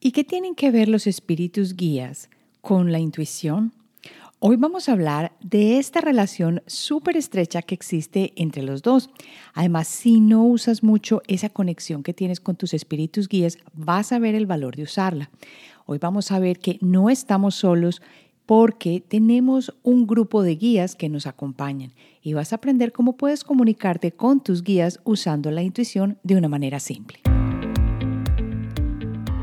¿Y qué tienen que ver los espíritus guías con la intuición? Hoy vamos a hablar de esta relación súper estrecha que existe entre los dos. Además, si no usas mucho esa conexión que tienes con tus espíritus guías, vas a ver el valor de usarla. Hoy vamos a ver que no estamos solos porque tenemos un grupo de guías que nos acompañan y vas a aprender cómo puedes comunicarte con tus guías usando la intuición de una manera simple.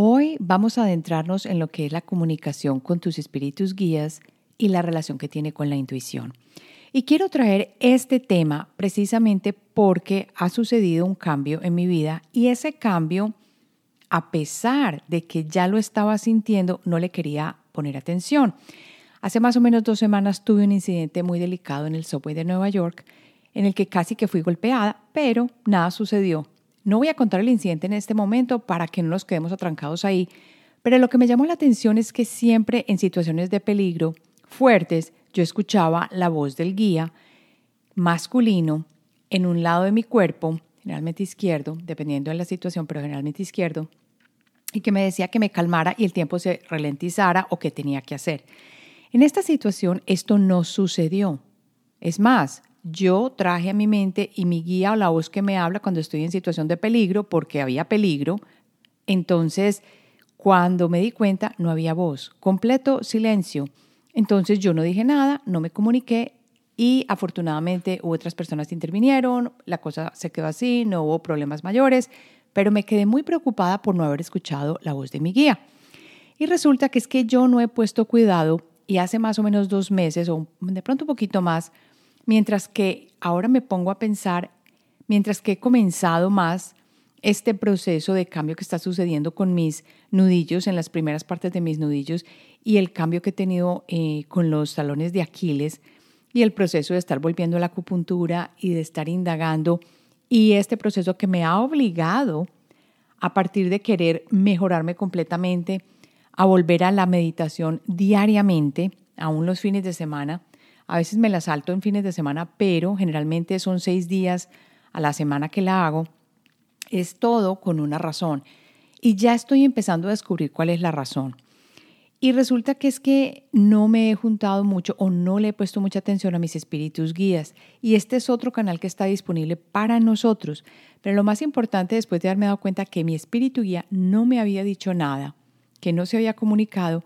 Hoy vamos a adentrarnos en lo que es la comunicación con tus espíritus guías y la relación que tiene con la intuición. Y quiero traer este tema precisamente porque ha sucedido un cambio en mi vida y ese cambio, a pesar de que ya lo estaba sintiendo, no le quería poner atención. Hace más o menos dos semanas tuve un incidente muy delicado en el subway de Nueva York en el que casi que fui golpeada, pero nada sucedió. No voy a contar el incidente en este momento para que no nos quedemos atrancados ahí, pero lo que me llamó la atención es que siempre en situaciones de peligro fuertes yo escuchaba la voz del guía masculino en un lado de mi cuerpo, generalmente izquierdo, dependiendo de la situación, pero generalmente izquierdo, y que me decía que me calmara y el tiempo se ralentizara o qué tenía que hacer. En esta situación esto no sucedió. Es más, yo traje a mi mente y mi guía o la voz que me habla cuando estoy en situación de peligro, porque había peligro. Entonces, cuando me di cuenta, no había voz, completo silencio. Entonces yo no dije nada, no me comuniqué y afortunadamente otras personas intervinieron, la cosa se quedó así, no hubo problemas mayores, pero me quedé muy preocupada por no haber escuchado la voz de mi guía. Y resulta que es que yo no he puesto cuidado y hace más o menos dos meses o de pronto un poquito más, Mientras que ahora me pongo a pensar, mientras que he comenzado más este proceso de cambio que está sucediendo con mis nudillos, en las primeras partes de mis nudillos, y el cambio que he tenido eh, con los talones de Aquiles, y el proceso de estar volviendo a la acupuntura y de estar indagando, y este proceso que me ha obligado a partir de querer mejorarme completamente, a volver a la meditación diariamente, aún los fines de semana, a veces me la salto en fines de semana, pero generalmente son seis días a la semana que la hago. Es todo con una razón. Y ya estoy empezando a descubrir cuál es la razón. Y resulta que es que no me he juntado mucho o no le he puesto mucha atención a mis espíritus guías. Y este es otro canal que está disponible para nosotros. Pero lo más importante después de haberme dado cuenta que mi espíritu guía no me había dicho nada, que no se había comunicado,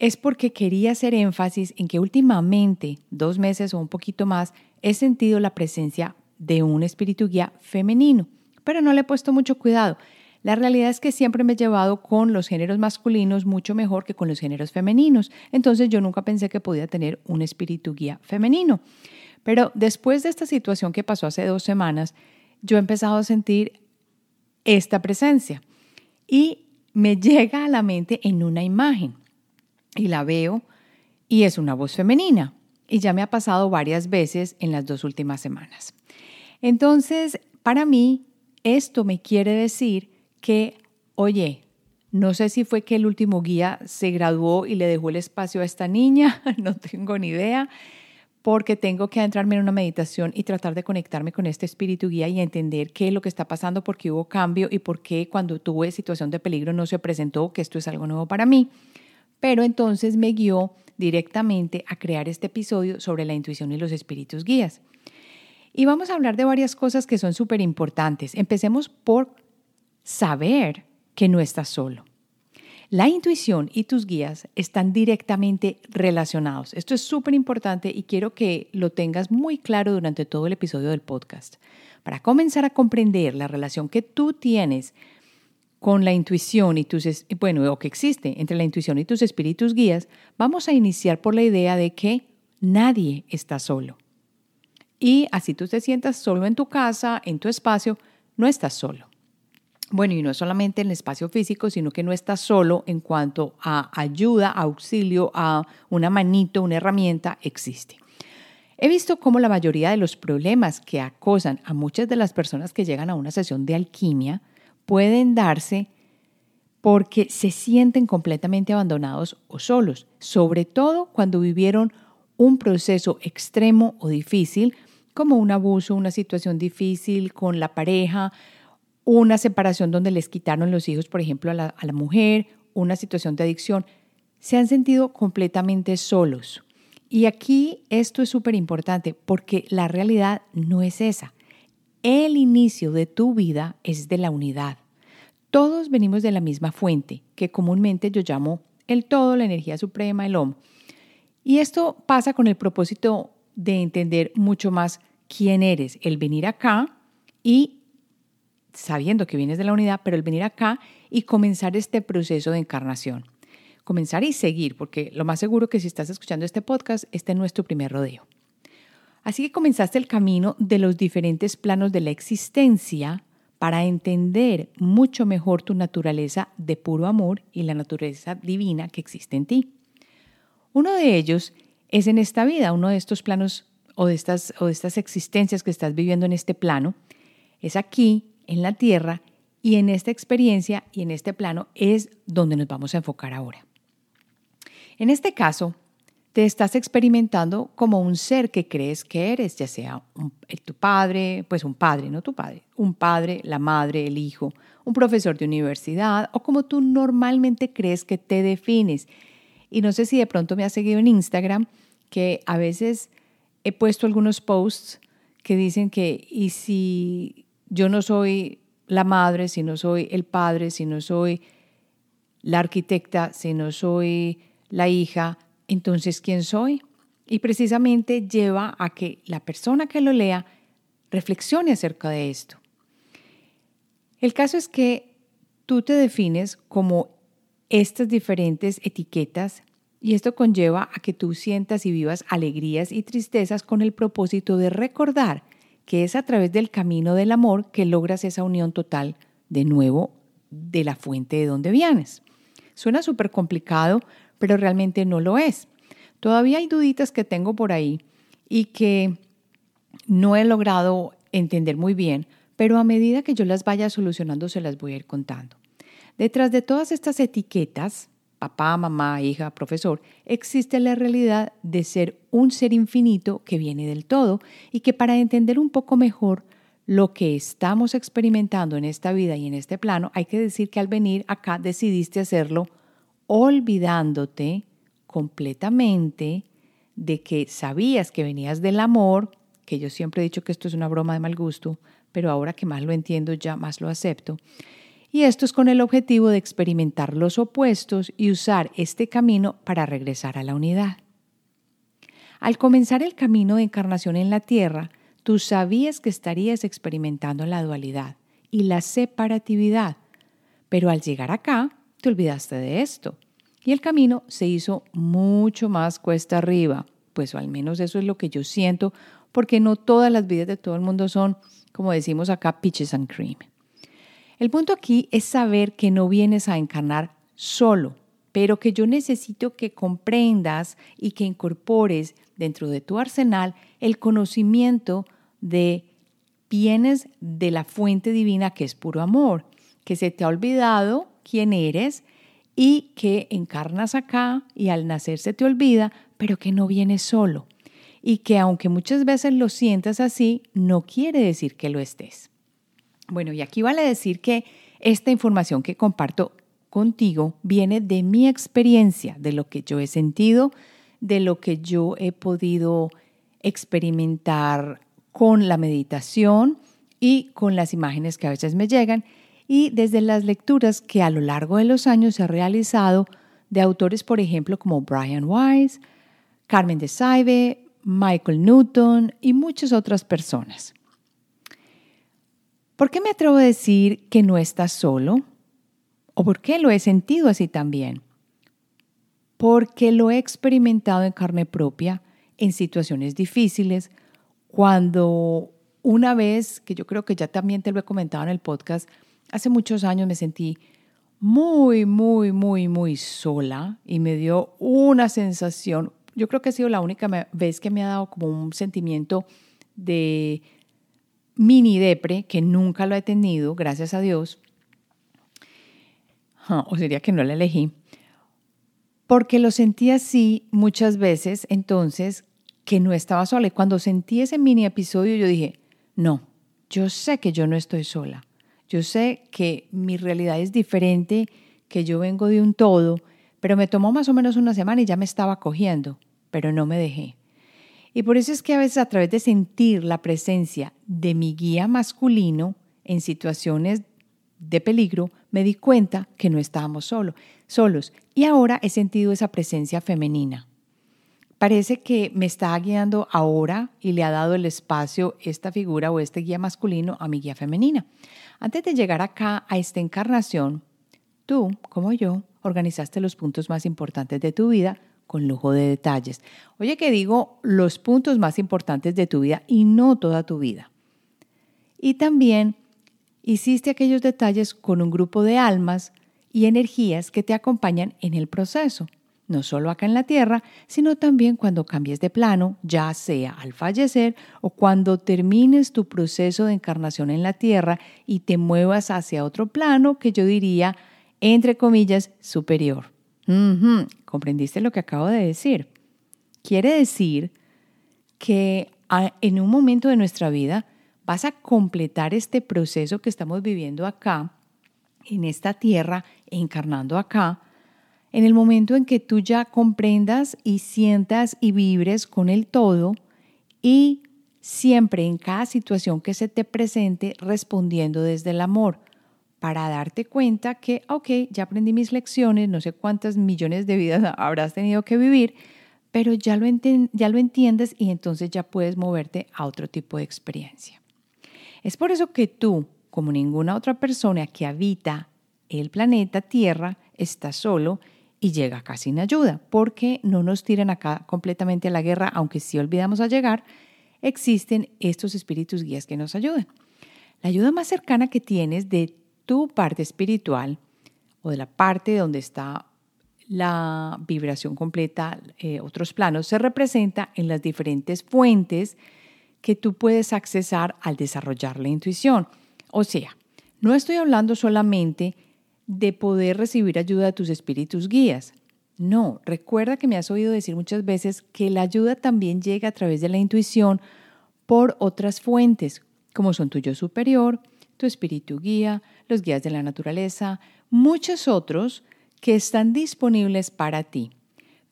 es porque quería hacer énfasis en que últimamente, dos meses o un poquito más, he sentido la presencia de un espíritu guía femenino, pero no le he puesto mucho cuidado. La realidad es que siempre me he llevado con los géneros masculinos mucho mejor que con los géneros femeninos, entonces yo nunca pensé que podía tener un espíritu guía femenino. Pero después de esta situación que pasó hace dos semanas, yo he empezado a sentir esta presencia y me llega a la mente en una imagen y la veo y es una voz femenina. Y ya me ha pasado varias veces en las dos últimas semanas. Entonces, para mí, esto me quiere decir que, oye, no sé si fue que el último guía se graduó y le dejó el espacio a esta niña, no tengo ni idea, porque tengo que adentrarme en una meditación y tratar de conectarme con este espíritu guía y entender qué es lo que está pasando, por qué hubo cambio y por qué cuando tuve situación de peligro no se presentó, que esto es algo nuevo para mí pero entonces me guió directamente a crear este episodio sobre la intuición y los espíritus guías. Y vamos a hablar de varias cosas que son súper importantes. Empecemos por saber que no estás solo. La intuición y tus guías están directamente relacionados. Esto es súper importante y quiero que lo tengas muy claro durante todo el episodio del podcast. Para comenzar a comprender la relación que tú tienes con la intuición y tus, bueno, o que existe entre la intuición y tus espíritus guías, vamos a iniciar por la idea de que nadie está solo. Y así tú te sientas solo en tu casa, en tu espacio, no estás solo. Bueno, y no solamente en el espacio físico, sino que no estás solo en cuanto a ayuda, auxilio, a una manito, una herramienta, existe. He visto cómo la mayoría de los problemas que acosan a muchas de las personas que llegan a una sesión de alquimia pueden darse porque se sienten completamente abandonados o solos, sobre todo cuando vivieron un proceso extremo o difícil, como un abuso, una situación difícil con la pareja, una separación donde les quitaron los hijos, por ejemplo, a la, a la mujer, una situación de adicción, se han sentido completamente solos. Y aquí esto es súper importante porque la realidad no es esa. El inicio de tu vida es de la unidad. Todos venimos de la misma fuente, que comúnmente yo llamo el todo, la energía suprema, el OM. Y esto pasa con el propósito de entender mucho más quién eres, el venir acá y sabiendo que vienes de la unidad, pero el venir acá y comenzar este proceso de encarnación. Comenzar y seguir, porque lo más seguro que si estás escuchando este podcast, este no es tu primer rodeo. Así que comenzaste el camino de los diferentes planos de la existencia para entender mucho mejor tu naturaleza de puro amor y la naturaleza divina que existe en ti. Uno de ellos es en esta vida, uno de estos planos o de estas, o de estas existencias que estás viviendo en este plano, es aquí en la tierra y en esta experiencia y en este plano es donde nos vamos a enfocar ahora. En este caso, te estás experimentando como un ser que crees que eres, ya sea eh, tu padre, pues un padre, no tu padre, un padre, la madre, el hijo, un profesor de universidad o como tú normalmente crees que te defines. Y no sé si de pronto me has seguido en Instagram, que a veces he puesto algunos posts que dicen que, y si yo no soy la madre, si no soy el padre, si no soy la arquitecta, si no soy la hija, entonces ¿quién soy? Y precisamente lleva a que la persona que lo lea reflexione acerca de esto. El caso es que tú te defines como estas diferentes etiquetas y esto conlleva a que tú sientas y vivas alegrías y tristezas con el propósito de recordar que es a través del camino del amor que logras esa unión total de nuevo de la fuente de donde vienes. Suena súper complicado, pero realmente no lo es. Todavía hay duditas que tengo por ahí y que no he logrado entender muy bien, pero a medida que yo las vaya solucionando se las voy a ir contando. Detrás de todas estas etiquetas papá, mamá, hija, profesor, existe la realidad de ser un ser infinito que viene del todo y que para entender un poco mejor lo que estamos experimentando en esta vida y en este plano, hay que decir que al venir acá decidiste hacerlo olvidándote completamente de que sabías que venías del amor, que yo siempre he dicho que esto es una broma de mal gusto, pero ahora que más lo entiendo ya más lo acepto, y esto es con el objetivo de experimentar los opuestos y usar este camino para regresar a la unidad. Al comenzar el camino de encarnación en la Tierra, tú sabías que estarías experimentando la dualidad y la separatividad, pero al llegar acá te olvidaste de esto y el camino se hizo mucho más cuesta arriba, pues al menos eso es lo que yo siento, porque no todas las vidas de todo el mundo son, como decimos acá, peaches and cream. El punto aquí es saber que no vienes a encarnar solo, pero que yo necesito que comprendas y que incorpores dentro de tu arsenal el conocimiento de vienes de la fuente divina que es puro amor, que se te ha olvidado quién eres y que encarnas acá y al nacer se te olvida, pero que no vienes solo y que aunque muchas veces lo sientas así, no quiere decir que lo estés. Bueno, y aquí vale decir que esta información que comparto contigo viene de mi experiencia, de lo que yo he sentido, de lo que yo he podido experimentar con la meditación y con las imágenes que a veces me llegan y desde las lecturas que a lo largo de los años he realizado de autores, por ejemplo, como Brian Weiss, Carmen de Saibe, Michael Newton y muchas otras personas. ¿Por qué me atrevo a decir que no estás solo? ¿O por qué lo he sentido así también? Porque lo he experimentado en carne propia en situaciones difíciles, cuando una vez, que yo creo que ya también te lo he comentado en el podcast, hace muchos años me sentí muy, muy, muy, muy sola y me dio una sensación, yo creo que ha sido la única vez que me ha dado como un sentimiento de mini depre, que nunca lo he tenido, gracias a Dios, o sería que no la elegí, porque lo sentí así muchas veces, entonces, que no estaba sola. Y cuando sentí ese mini episodio, yo dije, no, yo sé que yo no estoy sola. Yo sé que mi realidad es diferente, que yo vengo de un todo, pero me tomó más o menos una semana y ya me estaba cogiendo, pero no me dejé. Y por eso es que a veces a través de sentir la presencia de mi guía masculino en situaciones de peligro, me di cuenta que no estábamos solo, solos y ahora he sentido esa presencia femenina. Parece que me está guiando ahora y le ha dado el espacio esta figura o este guía masculino a mi guía femenina. Antes de llegar acá a esta encarnación, tú, como yo, organizaste los puntos más importantes de tu vida con lujo de detalles. Oye que digo los puntos más importantes de tu vida y no toda tu vida. Y también hiciste aquellos detalles con un grupo de almas y energías que te acompañan en el proceso, no solo acá en la Tierra, sino también cuando cambies de plano, ya sea al fallecer o cuando termines tu proceso de encarnación en la Tierra y te muevas hacia otro plano que yo diría, entre comillas, superior. ¿Comprendiste lo que acabo de decir? Quiere decir que ah, en un momento de nuestra vida vas a completar este proceso que estamos viviendo acá, en esta tierra, encarnando acá, en el momento en que tú ya comprendas y sientas y vibres con el todo y siempre en cada situación que se te presente respondiendo desde el amor para darte cuenta que, ok, ya aprendí mis lecciones, no sé cuántas millones de vidas habrás tenido que vivir, pero ya lo, ya lo entiendes y entonces ya puedes moverte a otro tipo de experiencia. Es por eso que tú, como ninguna otra persona que habita el planeta Tierra, estás solo y llega acá sin ayuda, porque no nos tiran acá completamente a la guerra, aunque si olvidamos a llegar, existen estos espíritus guías que nos ayudan. La ayuda más cercana que tienes de tu parte espiritual o de la parte donde está la vibración completa, eh, otros planos, se representa en las diferentes fuentes que tú puedes accesar al desarrollar la intuición. O sea, no estoy hablando solamente de poder recibir ayuda de tus espíritus guías. No, recuerda que me has oído decir muchas veces que la ayuda también llega a través de la intuición por otras fuentes, como son tu yo superior, tu espíritu guía, los guías de la naturaleza, muchos otros que están disponibles para ti.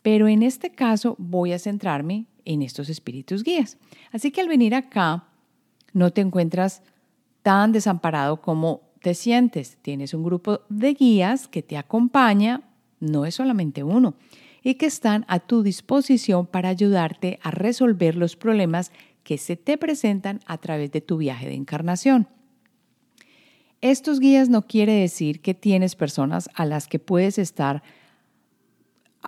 Pero en este caso voy a centrarme en estos espíritus guías. Así que al venir acá, no te encuentras tan desamparado como te sientes. Tienes un grupo de guías que te acompaña, no es solamente uno, y que están a tu disposición para ayudarte a resolver los problemas que se te presentan a través de tu viaje de encarnación. Estos guías no quiere decir que tienes personas a las que puedes estar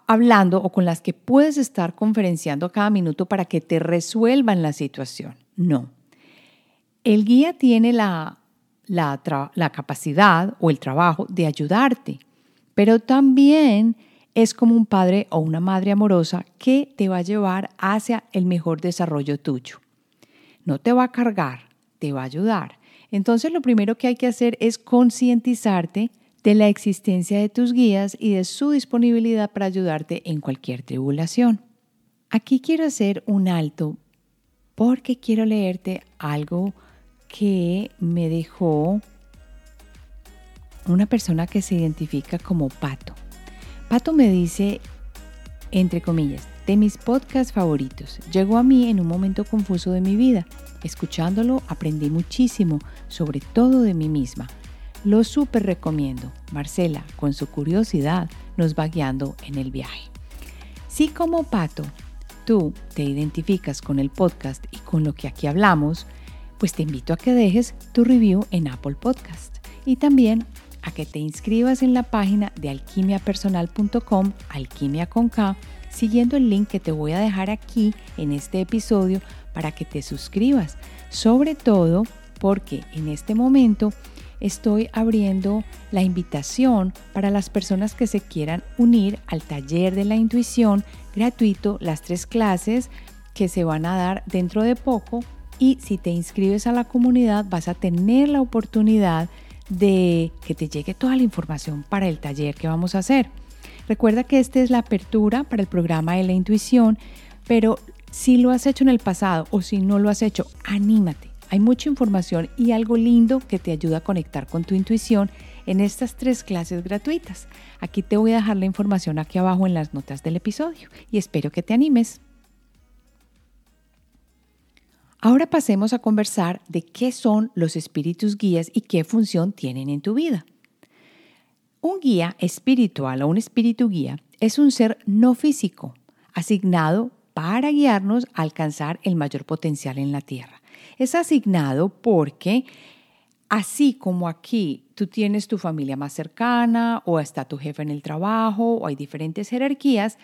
hablando o con las que puedes estar conferenciando cada minuto para que te resuelvan la situación. No. El guía tiene la, la, la capacidad o el trabajo de ayudarte, pero también es como un padre o una madre amorosa que te va a llevar hacia el mejor desarrollo tuyo. No te va a cargar, te va a ayudar. Entonces lo primero que hay que hacer es concientizarte de la existencia de tus guías y de su disponibilidad para ayudarte en cualquier tribulación. Aquí quiero hacer un alto porque quiero leerte algo que me dejó una persona que se identifica como Pato. Pato me dice, entre comillas, de mis podcasts favoritos. Llegó a mí en un momento confuso de mi vida. Escuchándolo aprendí muchísimo, sobre todo de mí misma lo súper recomiendo. Marcela, con su curiosidad, nos va guiando en el viaje. Si como pato tú te identificas con el podcast y con lo que aquí hablamos, pues te invito a que dejes tu review en Apple Podcast. Y también a que te inscribas en la página de alquimiapersonal.com, alquimia con K, siguiendo el link que te voy a dejar aquí en este episodio para que te suscribas, sobre todo porque en este momento estoy abriendo la invitación para las personas que se quieran unir al taller de la intuición gratuito, las tres clases que se van a dar dentro de poco y si te inscribes a la comunidad vas a tener la oportunidad de que te llegue toda la información para el taller que vamos a hacer. Recuerda que esta es la apertura para el programa de la intuición, pero si lo has hecho en el pasado o si no lo has hecho, anímate. Hay mucha información y algo lindo que te ayuda a conectar con tu intuición en estas tres clases gratuitas. Aquí te voy a dejar la información aquí abajo en las notas del episodio y espero que te animes. Ahora pasemos a conversar de qué son los espíritus guías y qué función tienen en tu vida. Un guía espiritual o un espíritu guía es un ser no físico, asignado para guiarnos a alcanzar el mayor potencial en la Tierra. Es asignado porque así como aquí tú tienes tu familia más cercana o está tu jefe en el trabajo o hay diferentes jerarquías,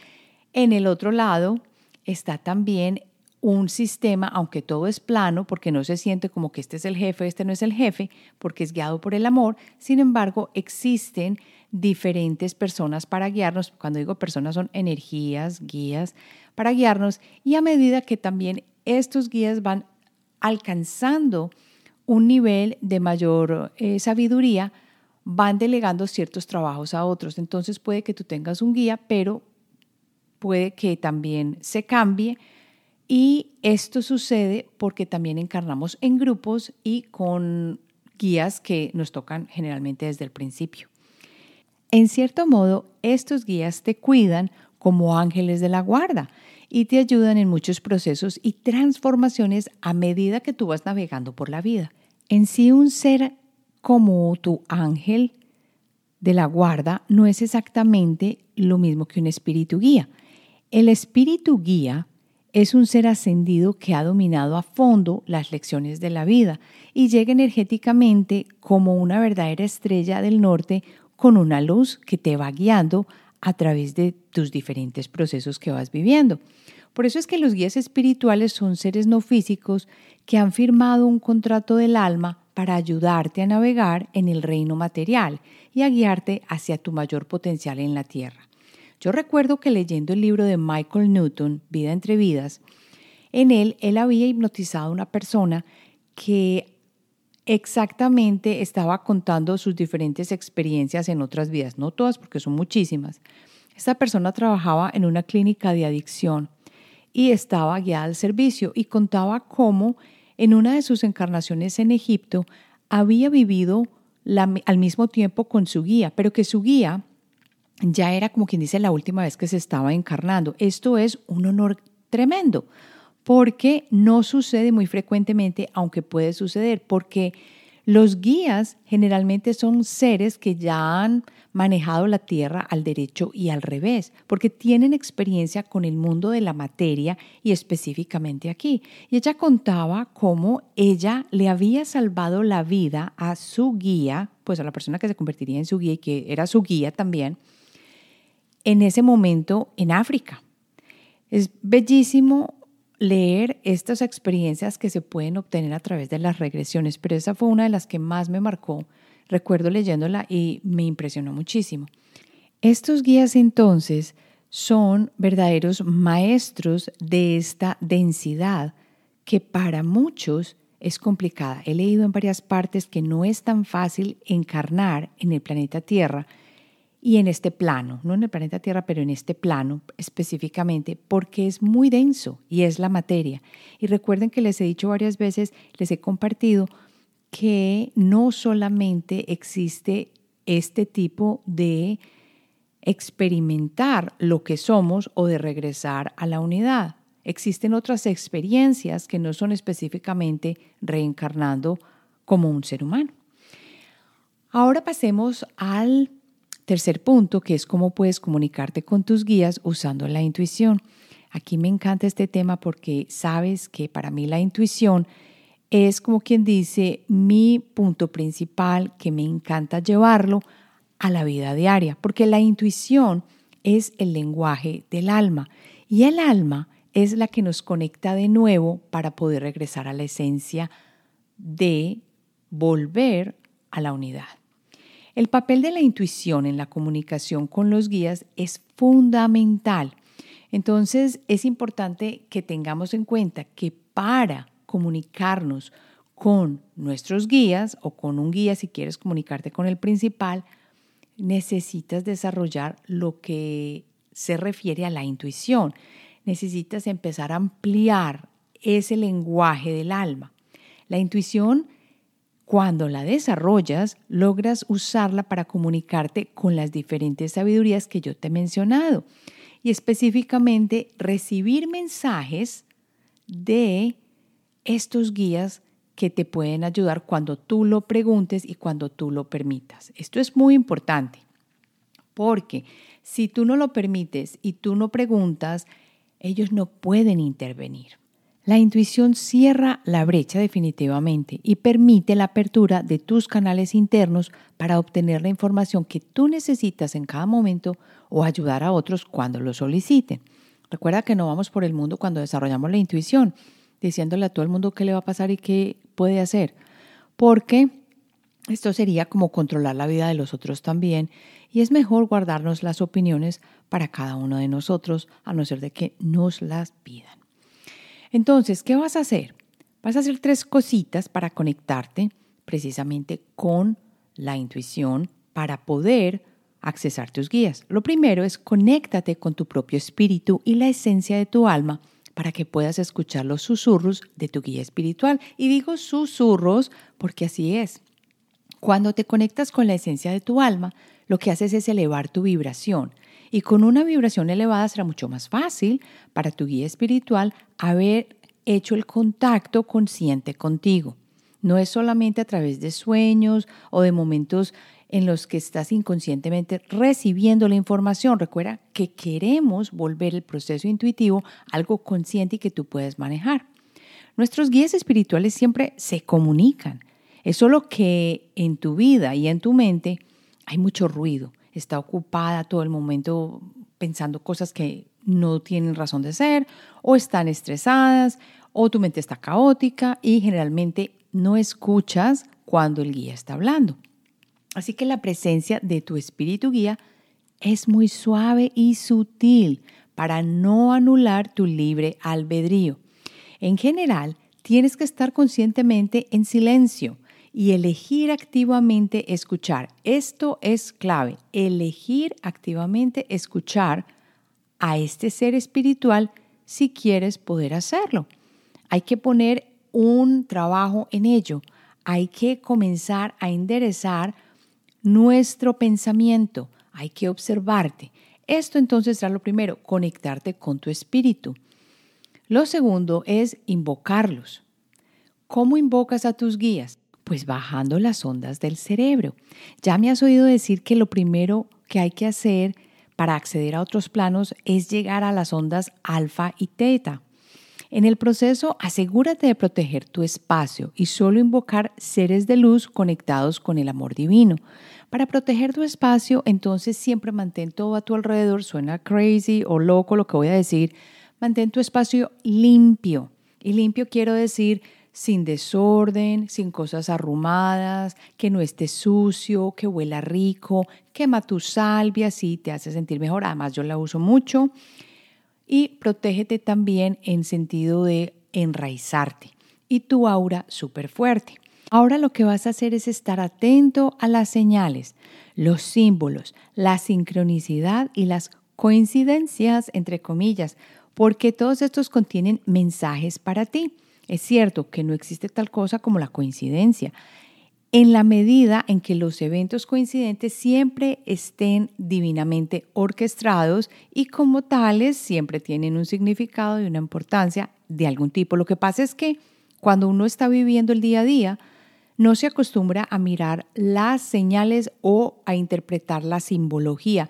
en el otro lado está también un sistema, aunque todo es plano, porque no se siente como que este es el jefe, este no es el jefe, porque es guiado por el amor, sin embargo, existen diferentes personas para guiarnos. Cuando digo personas son energías, guías, para guiarnos y a medida que también estos guías van alcanzando un nivel de mayor eh, sabiduría, van delegando ciertos trabajos a otros. Entonces puede que tú tengas un guía, pero puede que también se cambie y esto sucede porque también encarnamos en grupos y con guías que nos tocan generalmente desde el principio. En cierto modo, estos guías te cuidan como ángeles de la guarda y te ayudan en muchos procesos y transformaciones a medida que tú vas navegando por la vida. En sí, un ser como tu ángel de la guarda no es exactamente lo mismo que un espíritu guía. El espíritu guía es un ser ascendido que ha dominado a fondo las lecciones de la vida y llega energéticamente como una verdadera estrella del norte con una luz que te va guiando a través de tus diferentes procesos que vas viviendo. Por eso es que los guías espirituales son seres no físicos que han firmado un contrato del alma para ayudarte a navegar en el reino material y a guiarte hacia tu mayor potencial en la tierra. Yo recuerdo que leyendo el libro de Michael Newton, Vida entre Vidas, en él él había hipnotizado a una persona que exactamente estaba contando sus diferentes experiencias en otras vidas, no todas porque son muchísimas. Esta persona trabajaba en una clínica de adicción y estaba guiada al servicio y contaba cómo en una de sus encarnaciones en Egipto había vivido al mismo tiempo con su guía, pero que su guía ya era como quien dice la última vez que se estaba encarnando. Esto es un honor tremendo, porque no sucede muy frecuentemente, aunque puede suceder, porque los guías generalmente son seres que ya han manejado la tierra al derecho y al revés, porque tienen experiencia con el mundo de la materia y específicamente aquí. Y ella contaba cómo ella le había salvado la vida a su guía, pues a la persona que se convertiría en su guía y que era su guía también, en ese momento en África. Es bellísimo leer estas experiencias que se pueden obtener a través de las regresiones, pero esa fue una de las que más me marcó. Recuerdo leyéndola y me impresionó muchísimo. Estos guías entonces son verdaderos maestros de esta densidad que para muchos es complicada. He leído en varias partes que no es tan fácil encarnar en el planeta Tierra y en este plano, no en el planeta Tierra, pero en este plano específicamente, porque es muy denso y es la materia. Y recuerden que les he dicho varias veces, les he compartido que no solamente existe este tipo de experimentar lo que somos o de regresar a la unidad. Existen otras experiencias que no son específicamente reencarnando como un ser humano. Ahora pasemos al Tercer punto, que es cómo puedes comunicarte con tus guías usando la intuición. Aquí me encanta este tema porque sabes que para mí la intuición es como quien dice mi punto principal que me encanta llevarlo a la vida diaria, porque la intuición es el lenguaje del alma y el alma es la que nos conecta de nuevo para poder regresar a la esencia de volver a la unidad. El papel de la intuición en la comunicación con los guías es fundamental. Entonces es importante que tengamos en cuenta que para comunicarnos con nuestros guías o con un guía, si quieres comunicarte con el principal, necesitas desarrollar lo que se refiere a la intuición. Necesitas empezar a ampliar ese lenguaje del alma. La intuición cuando la desarrollas, logras usarla para comunicarte con las diferentes sabidurías que yo te he mencionado y específicamente recibir mensajes de estos guías que te pueden ayudar cuando tú lo preguntes y cuando tú lo permitas. Esto es muy importante porque si tú no lo permites y tú no preguntas, ellos no pueden intervenir. La intuición cierra la brecha definitivamente y permite la apertura de tus canales internos para obtener la información que tú necesitas en cada momento o ayudar a otros cuando lo soliciten. Recuerda que no vamos por el mundo cuando desarrollamos la intuición, diciéndole a todo el mundo qué le va a pasar y qué puede hacer, porque esto sería como controlar la vida de los otros también y es mejor guardarnos las opiniones para cada uno de nosotros a no ser de que nos las pidan. Entonces, ¿qué vas a hacer? Vas a hacer tres cositas para conectarte precisamente con la intuición para poder accesar tus guías. Lo primero es conéctate con tu propio espíritu y la esencia de tu alma para que puedas escuchar los susurros de tu guía espiritual. Y digo susurros porque así es. Cuando te conectas con la esencia de tu alma, lo que haces es elevar tu vibración. Y con una vibración elevada será mucho más fácil para tu guía espiritual haber hecho el contacto consciente contigo. No es solamente a través de sueños o de momentos en los que estás inconscientemente recibiendo la información. Recuerda que queremos volver el proceso intuitivo algo consciente y que tú puedes manejar. Nuestros guías espirituales siempre se comunican. Es solo que en tu vida y en tu mente hay mucho ruido está ocupada todo el momento pensando cosas que no tienen razón de ser o están estresadas o tu mente está caótica y generalmente no escuchas cuando el guía está hablando. Así que la presencia de tu espíritu guía es muy suave y sutil para no anular tu libre albedrío. En general, tienes que estar conscientemente en silencio y elegir activamente escuchar. Esto es clave, elegir activamente escuchar a este ser espiritual si quieres poder hacerlo. Hay que poner un trabajo en ello. Hay que comenzar a enderezar nuestro pensamiento. Hay que observarte. Esto entonces será lo primero, conectarte con tu espíritu. Lo segundo es invocarlos. ¿Cómo invocas a tus guías? Pues bajando las ondas del cerebro. Ya me has oído decir que lo primero que hay que hacer para acceder a otros planos es llegar a las ondas alfa y teta. En el proceso, asegúrate de proteger tu espacio y solo invocar seres de luz conectados con el amor divino. Para proteger tu espacio, entonces siempre mantén todo a tu alrededor, suena crazy o loco lo que voy a decir, mantén tu espacio limpio. Y limpio quiero decir sin desorden, sin cosas arrumadas, que no esté sucio, que huela rico, quema tu salvia, así te hace sentir mejor. Además, yo la uso mucho. Y protégete también en sentido de enraizarte y tu aura súper fuerte. Ahora lo que vas a hacer es estar atento a las señales, los símbolos, la sincronicidad y las coincidencias, entre comillas, porque todos estos contienen mensajes para ti. Es cierto que no existe tal cosa como la coincidencia, en la medida en que los eventos coincidentes siempre estén divinamente orquestados y como tales siempre tienen un significado y una importancia de algún tipo. Lo que pasa es que cuando uno está viviendo el día a día, no se acostumbra a mirar las señales o a interpretar la simbología.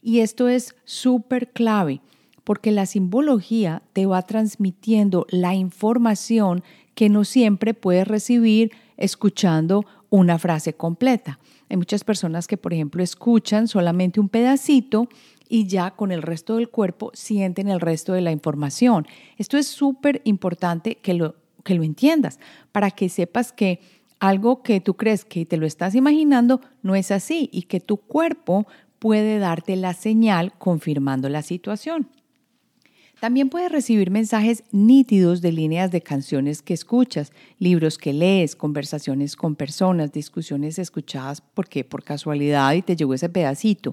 Y esto es súper clave porque la simbología te va transmitiendo la información que no siempre puedes recibir escuchando una frase completa. Hay muchas personas que, por ejemplo, escuchan solamente un pedacito y ya con el resto del cuerpo sienten el resto de la información. Esto es súper importante que lo, que lo entiendas para que sepas que algo que tú crees que te lo estás imaginando no es así y que tu cuerpo puede darte la señal confirmando la situación. También puedes recibir mensajes nítidos de líneas de canciones que escuchas, libros que lees, conversaciones con personas, discusiones escuchadas porque por casualidad y te llegó ese pedacito,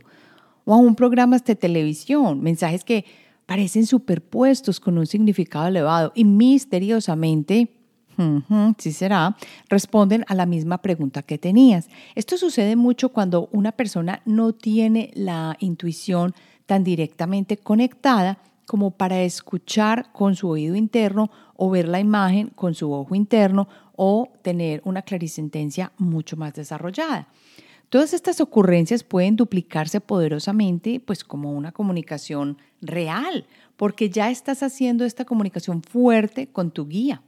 o aún programas de televisión, mensajes que parecen superpuestos con un significado elevado y misteriosamente sí será, responden a la misma pregunta que tenías. Esto sucede mucho cuando una persona no tiene la intuición tan directamente conectada como para escuchar con su oído interno o ver la imagen con su ojo interno o tener una clarisentencia mucho más desarrollada. Todas estas ocurrencias pueden duplicarse poderosamente, pues como una comunicación real, porque ya estás haciendo esta comunicación fuerte con tu guía.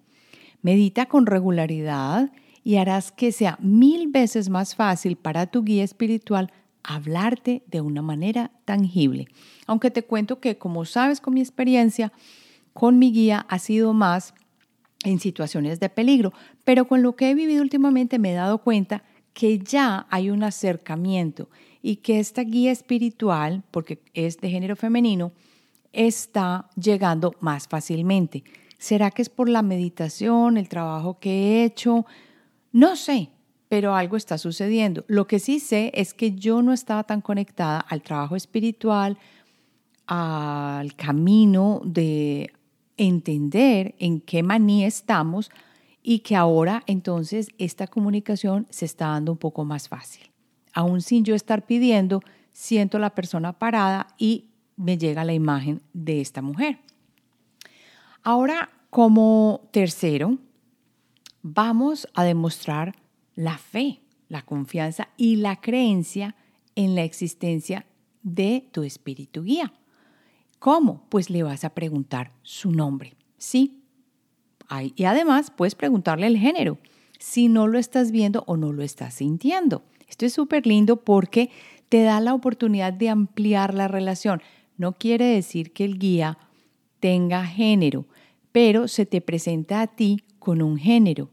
Medita con regularidad y harás que sea mil veces más fácil para tu guía espiritual hablarte de una manera tangible. Aunque te cuento que, como sabes con mi experiencia, con mi guía ha sido más en situaciones de peligro, pero con lo que he vivido últimamente me he dado cuenta que ya hay un acercamiento y que esta guía espiritual, porque es de género femenino, está llegando más fácilmente. ¿Será que es por la meditación, el trabajo que he hecho? No sé, pero algo está sucediendo. Lo que sí sé es que yo no estaba tan conectada al trabajo espiritual, al camino de entender en qué maní estamos y que ahora entonces esta comunicación se está dando un poco más fácil. Aún sin yo estar pidiendo, siento la persona parada y me llega la imagen de esta mujer. Ahora, como tercero, vamos a demostrar la fe, la confianza y la creencia en la existencia de tu espíritu guía. ¿Cómo? Pues le vas a preguntar su nombre. Sí. Y además puedes preguntarle el género, si no lo estás viendo o no lo estás sintiendo. Esto es súper lindo porque te da la oportunidad de ampliar la relación. No quiere decir que el guía tenga género, pero se te presenta a ti con un género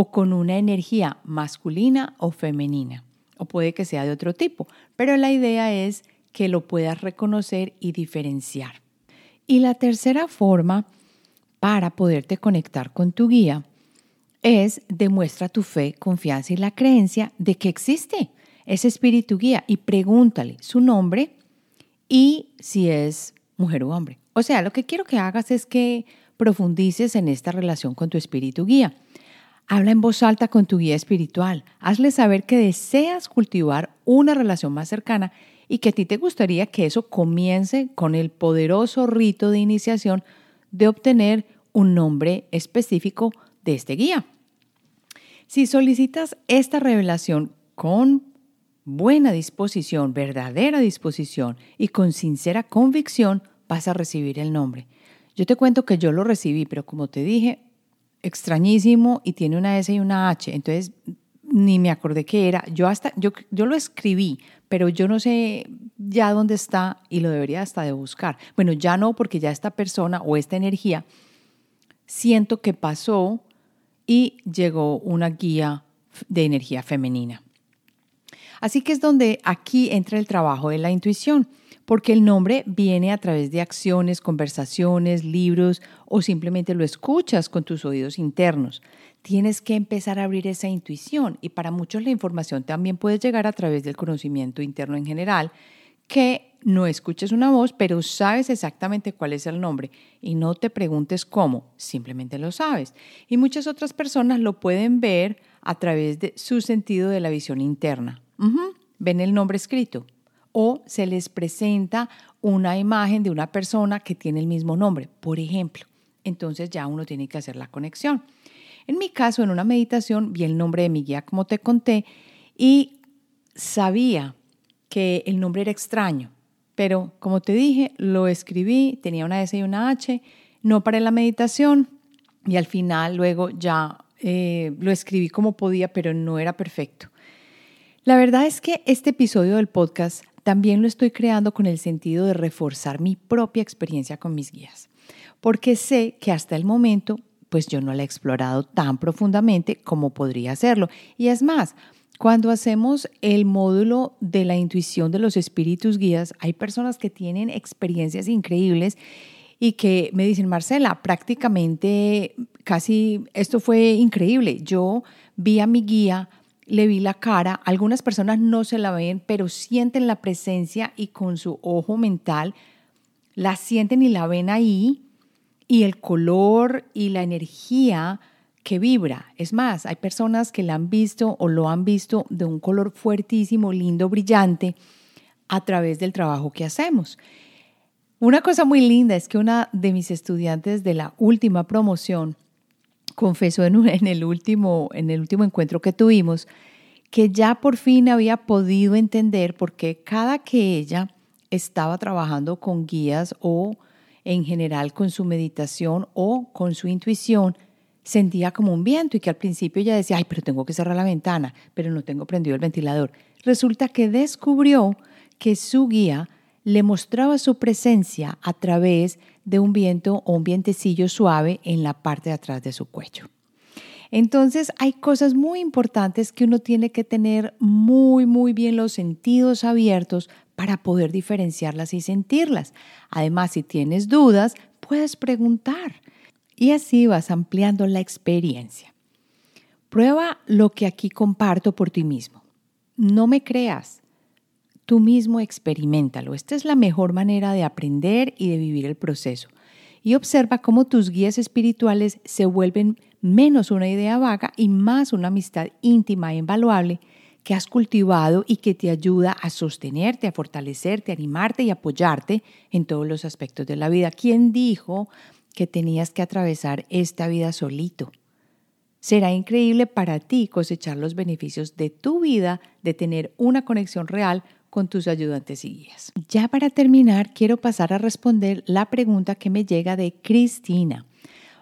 o con una energía masculina o femenina, o puede que sea de otro tipo, pero la idea es que lo puedas reconocer y diferenciar. Y la tercera forma para poderte conectar con tu guía es demuestra tu fe, confianza y la creencia de que existe ese espíritu guía y pregúntale su nombre y si es mujer o hombre. O sea, lo que quiero que hagas es que profundices en esta relación con tu espíritu guía. Habla en voz alta con tu guía espiritual. Hazle saber que deseas cultivar una relación más cercana y que a ti te gustaría que eso comience con el poderoso rito de iniciación de obtener un nombre específico de este guía. Si solicitas esta revelación con buena disposición, verdadera disposición y con sincera convicción, vas a recibir el nombre. Yo te cuento que yo lo recibí, pero como te dije, extrañísimo y tiene una S y una H, entonces ni me acordé qué era. Yo hasta yo, yo lo escribí, pero yo no sé ya dónde está y lo debería hasta de buscar. Bueno, ya no porque ya esta persona o esta energía siento que pasó y llegó una guía de energía femenina. Así que es donde aquí entra el trabajo de la intuición porque el nombre viene a través de acciones, conversaciones, libros o simplemente lo escuchas con tus oídos internos. Tienes que empezar a abrir esa intuición y para muchos la información también puede llegar a través del conocimiento interno en general, que no escuches una voz, pero sabes exactamente cuál es el nombre y no te preguntes cómo, simplemente lo sabes. Y muchas otras personas lo pueden ver a través de su sentido de la visión interna. Ven el nombre escrito, o se les presenta una imagen de una persona que tiene el mismo nombre, por ejemplo. Entonces ya uno tiene que hacer la conexión. En mi caso, en una meditación, vi el nombre de mi guía, como te conté, y sabía que el nombre era extraño, pero como te dije, lo escribí, tenía una S y una H, no paré la meditación y al final luego ya eh, lo escribí como podía, pero no era perfecto. La verdad es que este episodio del podcast también lo estoy creando con el sentido de reforzar mi propia experiencia con mis guías, porque sé que hasta el momento pues yo no la he explorado tan profundamente como podría hacerlo. Y es más, cuando hacemos el módulo de la intuición de los espíritus guías, hay personas que tienen experiencias increíbles y que me dicen, Marcela, prácticamente casi esto fue increíble. Yo vi a mi guía, le vi la cara, algunas personas no se la ven, pero sienten la presencia y con su ojo mental la sienten y la ven ahí y el color y la energía que vibra. Es más, hay personas que la han visto o lo han visto de un color fuertísimo, lindo, brillante a través del trabajo que hacemos. Una cosa muy linda es que una de mis estudiantes de la última promoción confesó en, el, último, en el último encuentro que tuvimos que ya por fin había podido entender por qué cada que ella estaba trabajando con guías o en general con su meditación o con su intuición, sentía como un viento y que al principio ella decía, ay, pero tengo que cerrar la ventana, pero no tengo prendido el ventilador. Resulta que descubrió que su guía le mostraba su presencia a través de un viento o un vientecillo suave en la parte de atrás de su cuello. Entonces hay cosas muy importantes que uno tiene que tener muy, muy bien los sentidos abiertos para poder diferenciarlas y sentirlas. Además, si tienes dudas, puedes preguntar y así vas ampliando la experiencia. Prueba lo que aquí comparto por ti mismo. No me creas. Tú mismo experimentalo. Esta es la mejor manera de aprender y de vivir el proceso. Y observa cómo tus guías espirituales se vuelven menos una idea vaga y más una amistad íntima e invaluable que has cultivado y que te ayuda a sostenerte, a fortalecerte, a animarte y apoyarte en todos los aspectos de la vida. ¿Quién dijo que tenías que atravesar esta vida solito? Será increíble para ti cosechar los beneficios de tu vida de tener una conexión real con tus ayudantes y guías. Ya para terminar, quiero pasar a responder la pregunta que me llega de Cristina.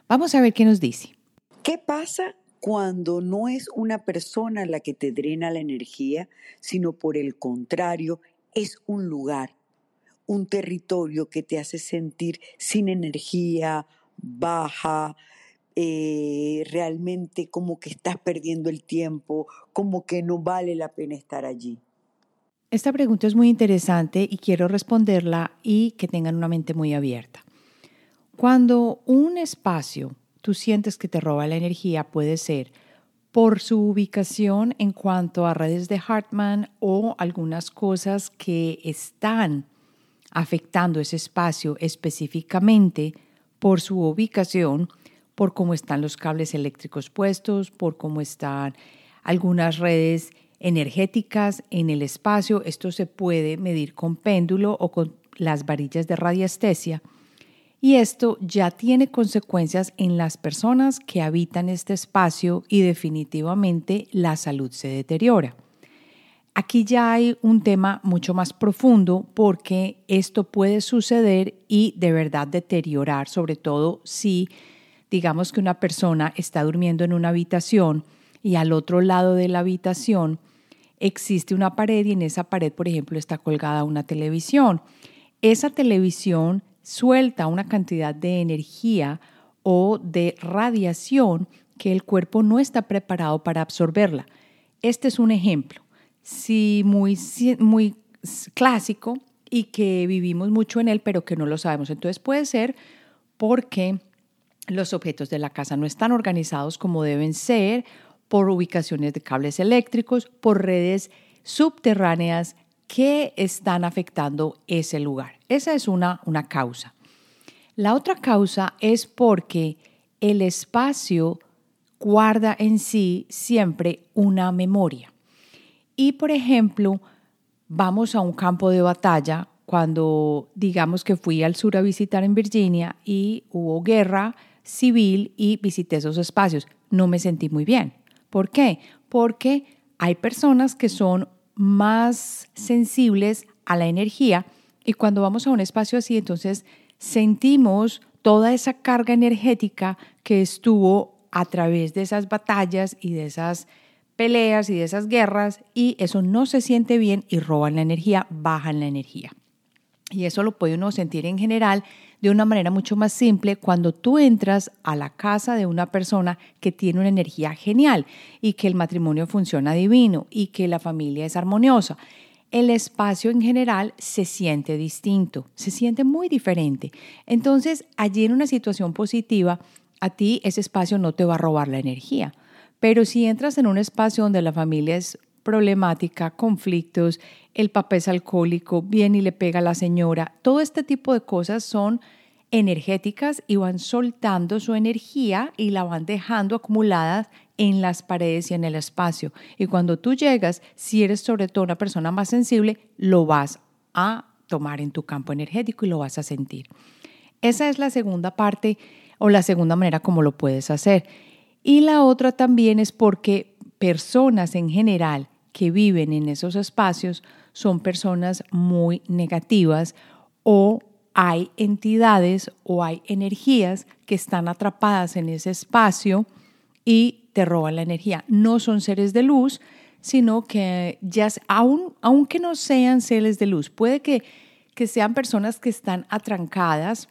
Vamos a ver qué nos dice. ¿Qué pasa cuando no es una persona la que te drena la energía, sino por el contrario, es un lugar, un territorio que te hace sentir sin energía, baja, eh, realmente como que estás perdiendo el tiempo, como que no vale la pena estar allí. Esta pregunta es muy interesante y quiero responderla y que tengan una mente muy abierta. Cuando un espacio tú sientes que te roba la energía puede ser por su ubicación en cuanto a redes de Hartman o algunas cosas que están afectando ese espacio específicamente por su ubicación, por cómo están los cables eléctricos puestos, por cómo están algunas redes energéticas en el espacio. Esto se puede medir con péndulo o con las varillas de radiestesia y esto ya tiene consecuencias en las personas que habitan este espacio y definitivamente la salud se deteriora. Aquí ya hay un tema mucho más profundo porque esto puede suceder y de verdad deteriorar, sobre todo si digamos que una persona está durmiendo en una habitación y al otro lado de la habitación existe una pared y en esa pared, por ejemplo, está colgada una televisión. Esa televisión suelta una cantidad de energía o de radiación que el cuerpo no está preparado para absorberla. Este es un ejemplo, sí, muy, muy clásico y que vivimos mucho en él, pero que no lo sabemos. Entonces puede ser porque los objetos de la casa no están organizados como deben ser, por ubicaciones de cables eléctricos, por redes subterráneas que están afectando ese lugar. Esa es una, una causa. La otra causa es porque el espacio guarda en sí siempre una memoria. Y por ejemplo, vamos a un campo de batalla cuando digamos que fui al sur a visitar en Virginia y hubo guerra civil y visité esos espacios. No me sentí muy bien. ¿Por qué? Porque hay personas que son más sensibles a la energía y cuando vamos a un espacio así, entonces sentimos toda esa carga energética que estuvo a través de esas batallas y de esas peleas y de esas guerras y eso no se siente bien y roban la energía, bajan la energía. Y eso lo puede uno sentir en general de una manera mucho más simple cuando tú entras a la casa de una persona que tiene una energía genial y que el matrimonio funciona divino y que la familia es armoniosa. El espacio en general se siente distinto, se siente muy diferente. Entonces, allí en una situación positiva, a ti ese espacio no te va a robar la energía. Pero si entras en un espacio donde la familia es problemática, conflictos, el papá es alcohólico, viene y le pega a la señora, todo este tipo de cosas son energéticas y van soltando su energía y la van dejando acumulada en las paredes y en el espacio. Y cuando tú llegas, si eres sobre todo una persona más sensible, lo vas a tomar en tu campo energético y lo vas a sentir. Esa es la segunda parte o la segunda manera como lo puedes hacer. Y la otra también es porque personas en general que viven en esos espacios son personas muy negativas o hay entidades o hay energías que están atrapadas en ese espacio y te roban la energía. No son seres de luz, sino que ya, aun, aunque no sean seres de luz, puede que, que sean personas que están atrancadas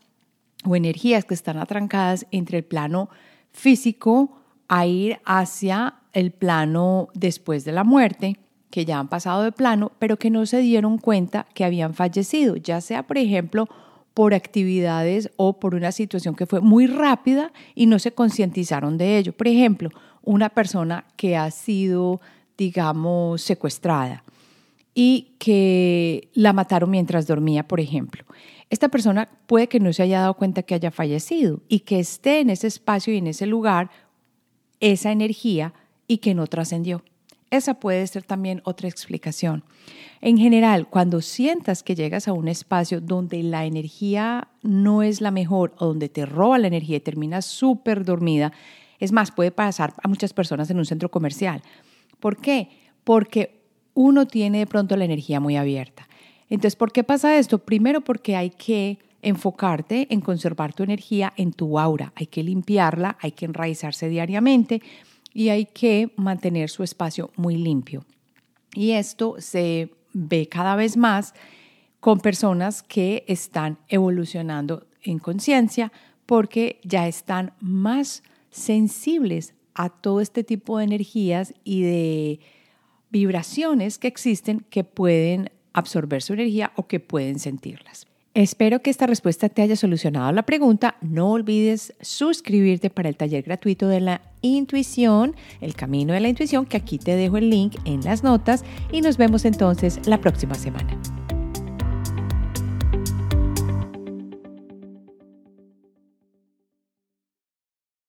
o energías que están atrancadas entre el plano físico a ir hacia el plano después de la muerte, que ya han pasado de plano, pero que no se dieron cuenta que habían fallecido, ya sea, por ejemplo, por actividades o por una situación que fue muy rápida y no se concientizaron de ello. Por ejemplo, una persona que ha sido, digamos, secuestrada y que la mataron mientras dormía, por ejemplo. Esta persona puede que no se haya dado cuenta que haya fallecido y que esté en ese espacio y en ese lugar esa energía y que no trascendió. Esa puede ser también otra explicación. En general, cuando sientas que llegas a un espacio donde la energía no es la mejor o donde te roba la energía y terminas súper dormida, es más, puede pasar a muchas personas en un centro comercial. ¿Por qué? Porque uno tiene de pronto la energía muy abierta. Entonces, ¿por qué pasa esto? Primero porque hay que enfocarte en conservar tu energía en tu aura, hay que limpiarla, hay que enraizarse diariamente y hay que mantener su espacio muy limpio. Y esto se ve cada vez más con personas que están evolucionando en conciencia porque ya están más sensibles a todo este tipo de energías y de vibraciones que existen que pueden absorber su energía o que pueden sentirlas. Espero que esta respuesta te haya solucionado la pregunta. No olvides suscribirte para el taller gratuito de la intuición, el camino de la intuición, que aquí te dejo el link en las notas y nos vemos entonces la próxima semana.